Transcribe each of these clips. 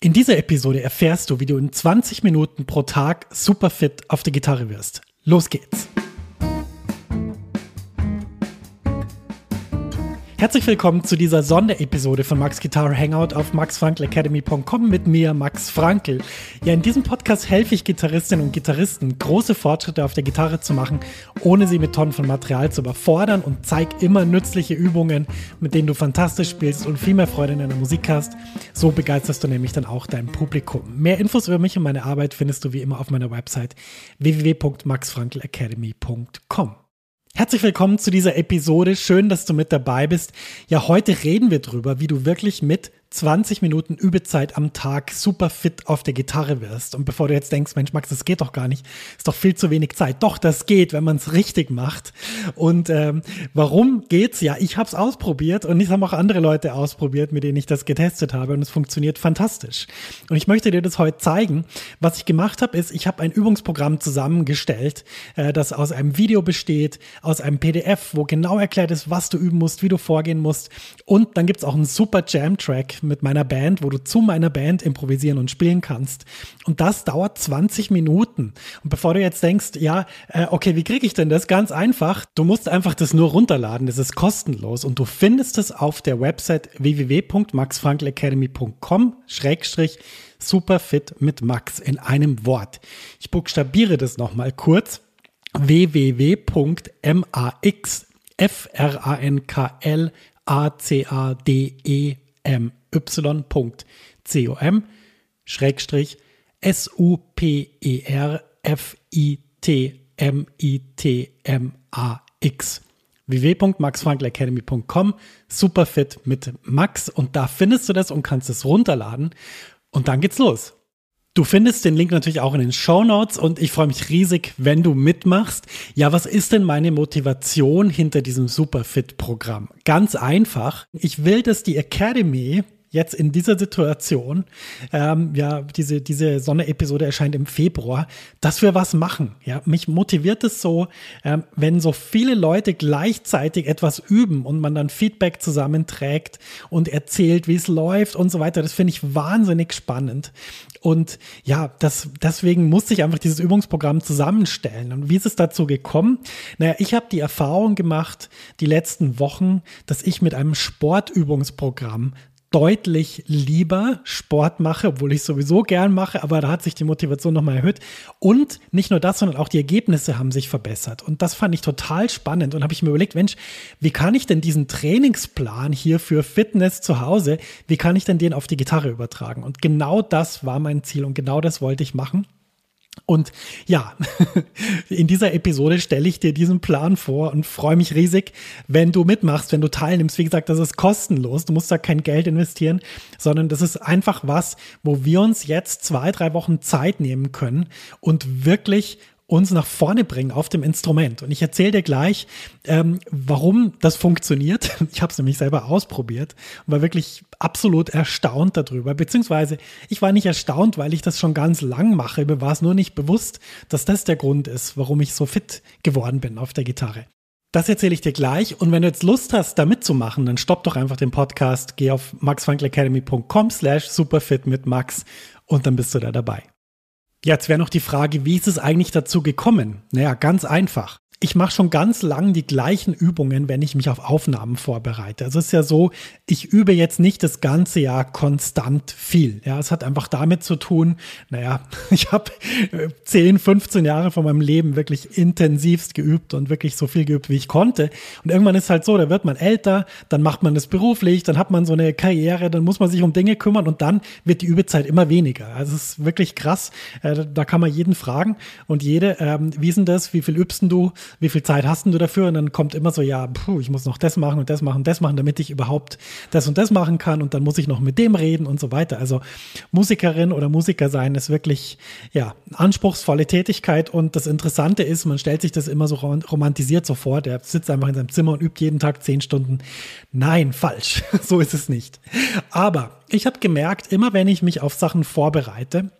In dieser Episode erfährst du, wie du in 20 Minuten pro Tag super fit auf der Gitarre wirst. Los geht's! Herzlich willkommen zu dieser Sonderepisode von Max Guitar Hangout auf maxfrankelacademy.com mit mir, Max Frankl. Ja, in diesem Podcast helfe ich Gitarristinnen und Gitarristen, große Fortschritte auf der Gitarre zu machen, ohne sie mit Tonnen von Material zu überfordern und zeige immer nützliche Übungen, mit denen du fantastisch spielst und viel mehr Freude in deiner Musik hast. So begeisterst du nämlich dann auch dein Publikum. Mehr Infos über mich und meine Arbeit findest du wie immer auf meiner Website www.maxfrankelacademy.com. Herzlich willkommen zu dieser Episode. Schön, dass du mit dabei bist. Ja, heute reden wir drüber, wie du wirklich mit 20 Minuten Übezeit am Tag super fit auf der Gitarre wirst. Und bevor du jetzt denkst, Mensch, Max, das geht doch gar nicht, ist doch viel zu wenig Zeit. Doch, das geht, wenn man es richtig macht. Und ähm, warum geht's? Ja, ich habe es ausprobiert und ich habe auch andere Leute ausprobiert, mit denen ich das getestet habe und es funktioniert fantastisch. Und ich möchte dir das heute zeigen. Was ich gemacht habe, ist, ich habe ein Übungsprogramm zusammengestellt, äh, das aus einem Video besteht, aus einem PDF, wo genau erklärt ist, was du üben musst, wie du vorgehen musst. Und dann gibt's auch einen super Jam-Track mit meiner Band, wo du zu meiner Band improvisieren und spielen kannst. Und das dauert 20 Minuten. Und bevor du jetzt denkst, ja, äh, okay, wie kriege ich denn das? Ganz einfach. Du musst einfach das nur runterladen. Das ist kostenlos. Und du findest es auf der Website www.maxfrankelacademy.com schrägstrich superfit mit Max in einem Wort. Ich buchstabiere das nochmal kurz www.maxfranklacademy.com y.com Schrägstrich S-U-P-E-R-F-I-T-M-I-T-M-A-X www.maxfrankelacademy.com Superfit mit Max und da findest du das und kannst es runterladen und dann geht's los. Du findest den Link natürlich auch in den Show Notes und ich freue mich riesig, wenn du mitmachst. Ja, was ist denn meine Motivation hinter diesem Superfit-Programm? Ganz einfach. Ich will, dass die Academy jetzt in dieser Situation, ähm, ja, diese, diese Sonne-Episode erscheint im Februar, dass wir was machen. Ja, mich motiviert es so, ähm, wenn so viele Leute gleichzeitig etwas üben und man dann Feedback zusammenträgt und erzählt, wie es läuft und so weiter. Das finde ich wahnsinnig spannend. Und ja, das, deswegen musste ich einfach dieses Übungsprogramm zusammenstellen. Und wie ist es dazu gekommen? Naja, ich habe die Erfahrung gemacht, die letzten Wochen, dass ich mit einem Sportübungsprogramm deutlich lieber Sport mache, obwohl ich sowieso gern mache, aber da hat sich die Motivation nochmal erhöht. Und nicht nur das, sondern auch die Ergebnisse haben sich verbessert. Und das fand ich total spannend und habe ich mir überlegt, Mensch, wie kann ich denn diesen Trainingsplan hier für Fitness zu Hause, wie kann ich denn den auf die Gitarre übertragen? Und genau das war mein Ziel und genau das wollte ich machen. Und ja, in dieser Episode stelle ich dir diesen Plan vor und freue mich riesig, wenn du mitmachst, wenn du teilnimmst. Wie gesagt, das ist kostenlos. Du musst da kein Geld investieren, sondern das ist einfach was, wo wir uns jetzt zwei, drei Wochen Zeit nehmen können und wirklich uns nach vorne bringen auf dem Instrument. Und ich erzähle dir gleich, ähm, warum das funktioniert. Ich habe es nämlich selber ausprobiert und war wirklich absolut erstaunt darüber. Beziehungsweise ich war nicht erstaunt, weil ich das schon ganz lang mache. Mir war es nur nicht bewusst, dass das der Grund ist, warum ich so fit geworden bin auf der Gitarre. Das erzähle ich dir gleich. Und wenn du jetzt Lust hast, da mitzumachen, dann stopp doch einfach den Podcast, geh auf maxfrankelacademy.com slash superfit mit Max und dann bist du da dabei. Jetzt wäre noch die Frage, wie ist es eigentlich dazu gekommen? Naja, ganz einfach ich mache schon ganz lang die gleichen Übungen, wenn ich mich auf Aufnahmen vorbereite. Also es ist ja so, ich übe jetzt nicht das ganze Jahr konstant viel. Ja, es hat einfach damit zu tun, naja, ich habe 10, 15 Jahre von meinem Leben wirklich intensivst geübt und wirklich so viel geübt, wie ich konnte. Und irgendwann ist halt so, da wird man älter, dann macht man das beruflich, dann hat man so eine Karriere, dann muss man sich um Dinge kümmern und dann wird die Übezeit immer weniger. Also es ist wirklich krass. Äh, da kann man jeden fragen und jede, ähm, wie ist denn das, wie viel übst du? Wie viel Zeit hast du dafür? Und dann kommt immer so, ja, puh, ich muss noch das machen und das machen das machen, damit ich überhaupt das und das machen kann. Und dann muss ich noch mit dem reden und so weiter. Also Musikerin oder Musiker sein ist wirklich, ja, anspruchsvolle Tätigkeit. Und das Interessante ist, man stellt sich das immer so romantisiert so vor. Der sitzt einfach in seinem Zimmer und übt jeden Tag zehn Stunden. Nein, falsch. so ist es nicht. Aber ich habe gemerkt, immer wenn ich mich auf Sachen vorbereite,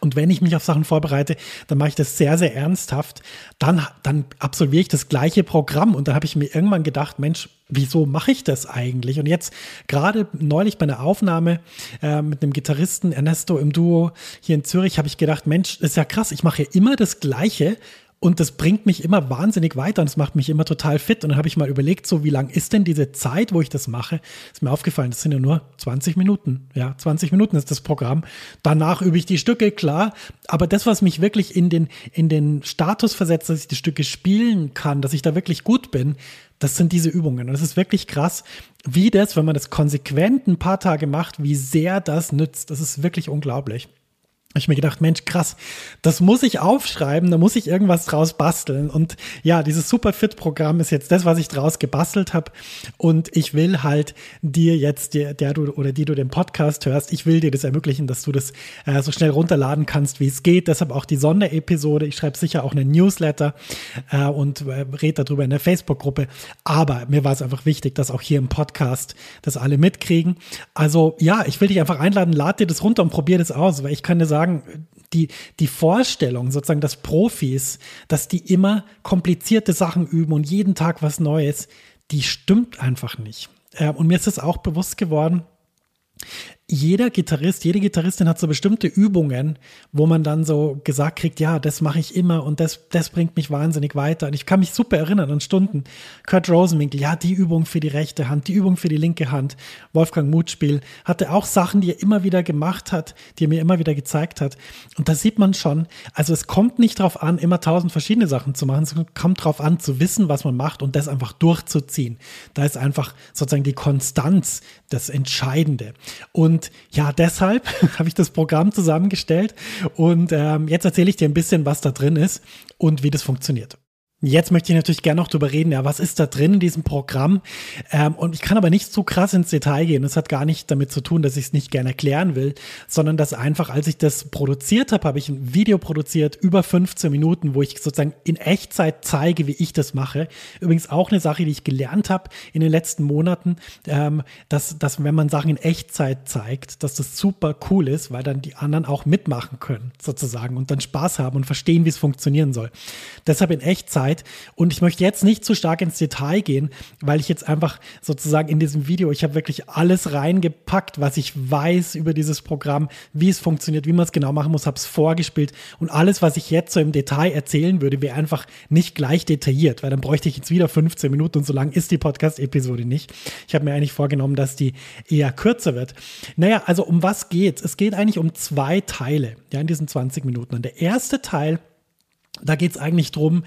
Und wenn ich mich auf Sachen vorbereite, dann mache ich das sehr, sehr ernsthaft. Dann, dann absolviere ich das gleiche Programm. Und dann habe ich mir irgendwann gedacht, Mensch, wieso mache ich das eigentlich? Und jetzt gerade neulich bei einer Aufnahme äh, mit einem Gitarristen Ernesto im Duo hier in Zürich habe ich gedacht, Mensch, ist ja krass, ich mache immer das Gleiche und das bringt mich immer wahnsinnig weiter und es macht mich immer total fit. Und dann habe ich mal überlegt, so wie lang ist denn diese Zeit, wo ich das mache? Ist mir aufgefallen, das sind ja nur 20 Minuten. Ja, 20 Minuten ist das Programm. Danach übe ich die Stücke, klar. Aber das, was mich wirklich in den, in den Status versetzt, dass ich die Stücke spielen kann, dass ich da wirklich gut bin, das sind diese Übungen. Und es ist wirklich krass, wie das, wenn man das konsequent ein paar Tage macht, wie sehr das nützt. Das ist wirklich unglaublich ich mir gedacht, Mensch, krass, das muss ich aufschreiben, da muss ich irgendwas draus basteln. Und ja, dieses Superfit-Programm ist jetzt das, was ich draus gebastelt habe. Und ich will halt dir jetzt, der, der du oder die du den Podcast hörst, ich will dir das ermöglichen, dass du das äh, so schnell runterladen kannst, wie es geht. Deshalb auch die Sonderepisode. Ich schreibe sicher auch einen Newsletter äh, und äh, rede darüber in der Facebook-Gruppe. Aber mir war es einfach wichtig, dass auch hier im Podcast das alle mitkriegen. Also ja, ich will dich einfach einladen, lad dir das runter und probier das aus, weil ich kann dir sagen, sagen, die, die Vorstellung sozusagen, dass Profis, dass die immer komplizierte Sachen üben und jeden Tag was Neues, die stimmt einfach nicht. Äh, und mir ist es auch bewusst geworden, jeder Gitarrist, jede Gitarristin hat so bestimmte Übungen, wo man dann so gesagt kriegt, ja, das mache ich immer und das, das bringt mich wahnsinnig weiter. Und ich kann mich super erinnern an Stunden. Kurt Rosenwinkel, ja, die Übung für die rechte Hand, die Übung für die linke Hand. Wolfgang Mutspiel hatte auch Sachen, die er immer wieder gemacht hat, die er mir immer wieder gezeigt hat. Und da sieht man schon, also es kommt nicht darauf an, immer tausend verschiedene Sachen zu machen, es kommt darauf an, zu wissen, was man macht und das einfach durchzuziehen. Da ist einfach sozusagen die Konstanz das Entscheidende. Und und ja, deshalb habe ich das Programm zusammengestellt und ähm, jetzt erzähle ich dir ein bisschen, was da drin ist und wie das funktioniert. Jetzt möchte ich natürlich gerne noch drüber reden, ja, was ist da drin in diesem Programm? Ähm, und ich kann aber nicht so krass ins Detail gehen. Das hat gar nicht damit zu tun, dass ich es nicht gerne erklären will, sondern dass einfach, als ich das produziert habe, habe ich ein Video produziert, über 15 Minuten, wo ich sozusagen in Echtzeit zeige, wie ich das mache. Übrigens auch eine Sache, die ich gelernt habe in den letzten Monaten, ähm, dass, dass wenn man Sachen in Echtzeit zeigt, dass das super cool ist, weil dann die anderen auch mitmachen können, sozusagen, und dann Spaß haben und verstehen, wie es funktionieren soll. Deshalb in Echtzeit Zeit. Und ich möchte jetzt nicht zu stark ins Detail gehen, weil ich jetzt einfach sozusagen in diesem Video, ich habe wirklich alles reingepackt, was ich weiß über dieses Programm, wie es funktioniert, wie man es genau machen muss, habe es vorgespielt. Und alles, was ich jetzt so im Detail erzählen würde, wäre einfach nicht gleich detailliert, weil dann bräuchte ich jetzt wieder 15 Minuten und so lang ist die Podcast-Episode nicht. Ich habe mir eigentlich vorgenommen, dass die eher kürzer wird. Naja, also um was geht's? Es geht eigentlich um zwei Teile, ja, in diesen 20 Minuten. Und der erste Teil, da geht es eigentlich drum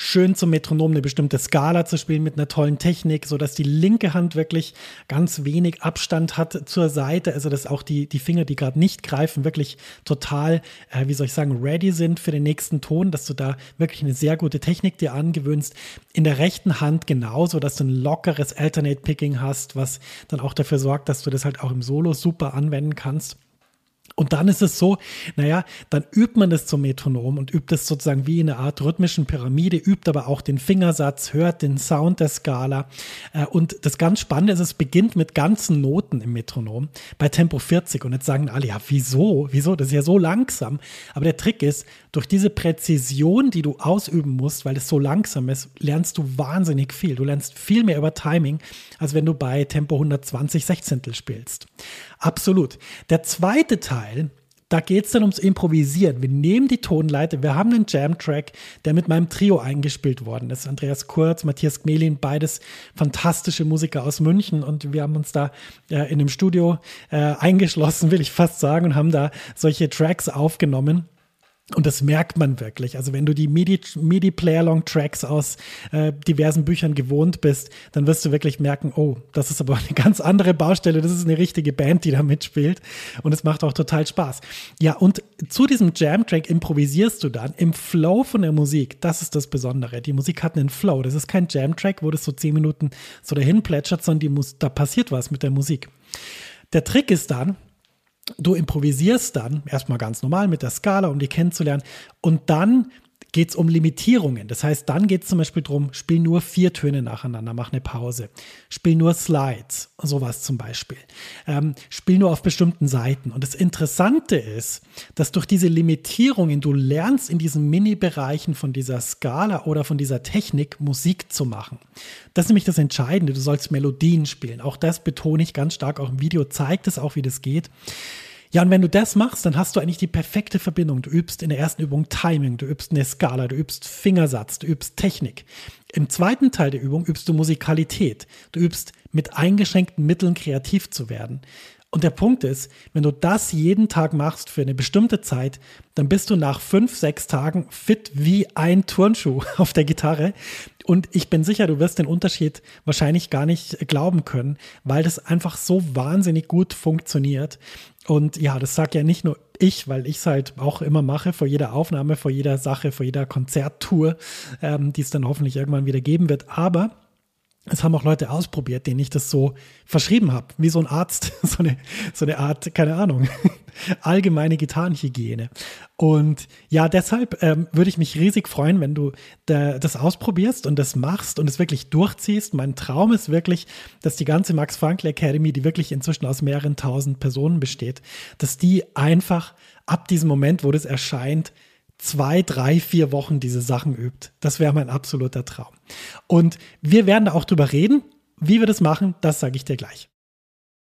schön zum Metronom eine bestimmte Skala zu spielen mit einer tollen Technik, so dass die linke Hand wirklich ganz wenig Abstand hat zur Seite, also dass auch die, die Finger, die gerade nicht greifen, wirklich total, äh, wie soll ich sagen, ready sind für den nächsten Ton, dass du da wirklich eine sehr gute Technik dir angewöhnst. In der rechten Hand genauso, dass du ein lockeres Alternate Picking hast, was dann auch dafür sorgt, dass du das halt auch im Solo super anwenden kannst. Und dann ist es so, naja, dann übt man das zum Metronom und übt es sozusagen wie in einer Art rhythmischen Pyramide, übt aber auch den Fingersatz, hört den Sound der Skala. Äh, und das ganz Spannende ist, es beginnt mit ganzen Noten im Metronom bei Tempo 40. Und jetzt sagen alle, ja, wieso? Wieso? Das ist ja so langsam. Aber der Trick ist, durch diese Präzision, die du ausüben musst, weil es so langsam ist, lernst du wahnsinnig viel. Du lernst viel mehr über Timing, als wenn du bei Tempo 120 Sechzehntel spielst. Absolut. Der zweite Teil, da geht es dann ums Improvisieren. Wir nehmen die Tonleiter, wir haben einen Jam-Track, der mit meinem Trio eingespielt worden ist. Andreas Kurz, Matthias Gmelin, beides fantastische Musiker aus München und wir haben uns da äh, in einem Studio äh, eingeschlossen, will ich fast sagen, und haben da solche Tracks aufgenommen. Und das merkt man wirklich. Also wenn du die MIDI-Player-Long-Tracks aus äh, diversen Büchern gewohnt bist, dann wirst du wirklich merken, oh, das ist aber eine ganz andere Baustelle. Das ist eine richtige Band, die da mitspielt. Und es macht auch total Spaß. Ja, und zu diesem Jam-Track improvisierst du dann im Flow von der Musik. Das ist das Besondere. Die Musik hat einen Flow. Das ist kein Jam-Track, wo das so zehn Minuten so dahin plätschert, sondern die Mus da passiert was mit der Musik. Der Trick ist dann, du improvisierst dann erstmal ganz normal mit der Skala, um die kennenzulernen. Und dann geht es um Limitierungen. Das heißt, dann geht es zum Beispiel darum, spiel nur vier Töne nacheinander, mach eine Pause. Spiel nur Slides, sowas zum Beispiel. Ähm, spiel nur auf bestimmten Seiten. Und das Interessante ist, dass durch diese Limitierungen du lernst, in diesen Mini-Bereichen von dieser Skala oder von dieser Technik Musik zu machen. Das ist nämlich das Entscheidende. Du sollst Melodien spielen. Auch das betone ich ganz stark. Auch im Video zeigt es auch, wie das geht. Ja, und wenn du das machst, dann hast du eigentlich die perfekte Verbindung. Du übst in der ersten Übung Timing, du übst eine Skala, du übst Fingersatz, du übst Technik. Im zweiten Teil der Übung übst du Musikalität. Du übst mit eingeschränkten Mitteln kreativ zu werden. Und der Punkt ist, wenn du das jeden Tag machst für eine bestimmte Zeit, dann bist du nach fünf, sechs Tagen fit wie ein Turnschuh auf der Gitarre. Und ich bin sicher, du wirst den Unterschied wahrscheinlich gar nicht glauben können, weil das einfach so wahnsinnig gut funktioniert. Und ja, das sagt ja nicht nur ich, weil ich es halt auch immer mache, vor jeder Aufnahme, vor jeder Sache, vor jeder Konzerttour, ähm, die es dann hoffentlich irgendwann wieder geben wird. Aber es haben auch Leute ausprobiert, denen ich das so verschrieben habe, wie so ein Arzt, so eine, so eine Art, keine Ahnung, allgemeine Gitarrenhygiene. Und ja, deshalb ähm, würde ich mich riesig freuen, wenn du da, das ausprobierst und das machst und es wirklich durchziehst. Mein Traum ist wirklich, dass die ganze Max Frankl Academy, die wirklich inzwischen aus mehreren tausend Personen besteht, dass die einfach ab diesem Moment, wo das erscheint, zwei, drei, vier Wochen diese Sachen übt. Das wäre mein absoluter Traum. Und wir werden da auch drüber reden. Wie wir das machen, das sage ich dir gleich.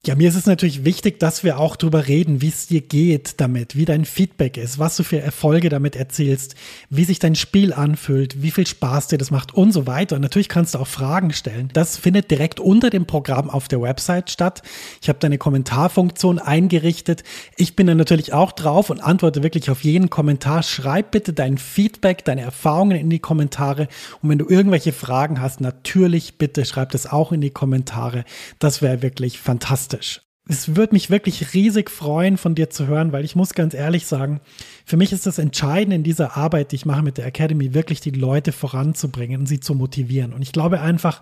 Ja, mir ist es natürlich wichtig, dass wir auch drüber reden, wie es dir geht damit, wie dein Feedback ist, was du für Erfolge damit erzielst, wie sich dein Spiel anfühlt, wie viel Spaß dir das macht und so weiter. Und natürlich kannst du auch Fragen stellen. Das findet direkt unter dem Programm auf der Website statt. Ich habe deine Kommentarfunktion eingerichtet. Ich bin da natürlich auch drauf und antworte wirklich auf jeden Kommentar. Schreib bitte dein Feedback, deine Erfahrungen in die Kommentare. Und wenn du irgendwelche Fragen hast, natürlich bitte schreib das auch in die Kommentare. Das wäre wirklich fantastisch fantastisch. Es würde mich wirklich riesig freuen, von dir zu hören, weil ich muss ganz ehrlich sagen, für mich ist das Entscheidende in dieser Arbeit, die ich mache mit der Academy, wirklich die Leute voranzubringen und sie zu motivieren. Und ich glaube einfach,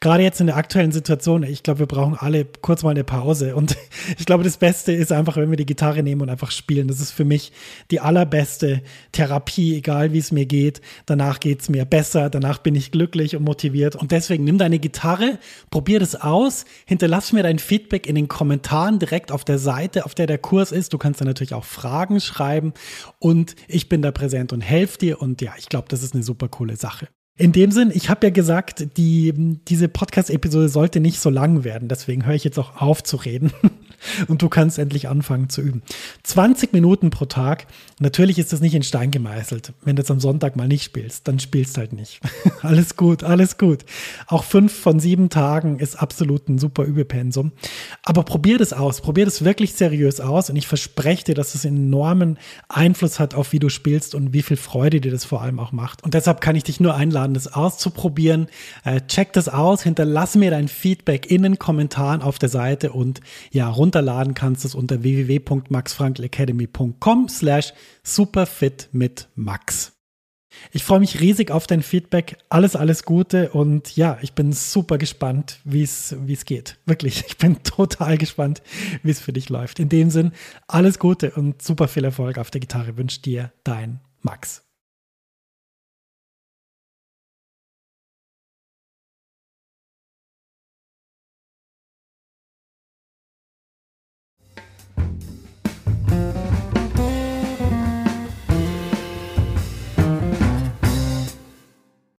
gerade jetzt in der aktuellen Situation, ich glaube, wir brauchen alle kurz mal eine Pause. Und ich glaube, das Beste ist einfach, wenn wir die Gitarre nehmen und einfach spielen. Das ist für mich die allerbeste Therapie, egal wie es mir geht. Danach geht es mir besser, danach bin ich glücklich und motiviert. Und deswegen nimm deine Gitarre, probier das aus, hinterlass mir dein Feedback in den Kommentaren direkt auf der Seite, auf der der Kurs ist. Du kannst dann natürlich auch Fragen schreiben und ich bin da präsent und helfe dir und ja, ich glaube, das ist eine super coole Sache. In dem Sinn, ich habe ja gesagt, die, diese Podcast-Episode sollte nicht so lang werden, deswegen höre ich jetzt auch auf zu reden und du kannst endlich anfangen zu üben. 20 Minuten pro Tag. Natürlich ist das nicht in Stein gemeißelt. Wenn du jetzt am Sonntag mal nicht spielst, dann spielst halt nicht. alles gut, alles gut. Auch fünf von sieben Tagen ist absolut ein super Übepensum. Aber probier das aus. Probier das wirklich seriös aus und ich verspreche dir, dass es enormen Einfluss hat auf wie du spielst und wie viel Freude dir das vor allem auch macht. Und deshalb kann ich dich nur einladen, das auszuprobieren. Äh, check das aus, hinterlass mir dein Feedback in den Kommentaren auf der Seite und ja, runterladen kannst du es unter www.maxfrankelacademy.com slash superfit mit Max. Ich freue mich riesig auf dein Feedback. Alles, alles Gute und ja, ich bin super gespannt, wie es geht. Wirklich, ich bin total gespannt, wie es für dich läuft. In dem Sinn, alles Gute und super viel Erfolg auf der Gitarre wünscht dir dein Max.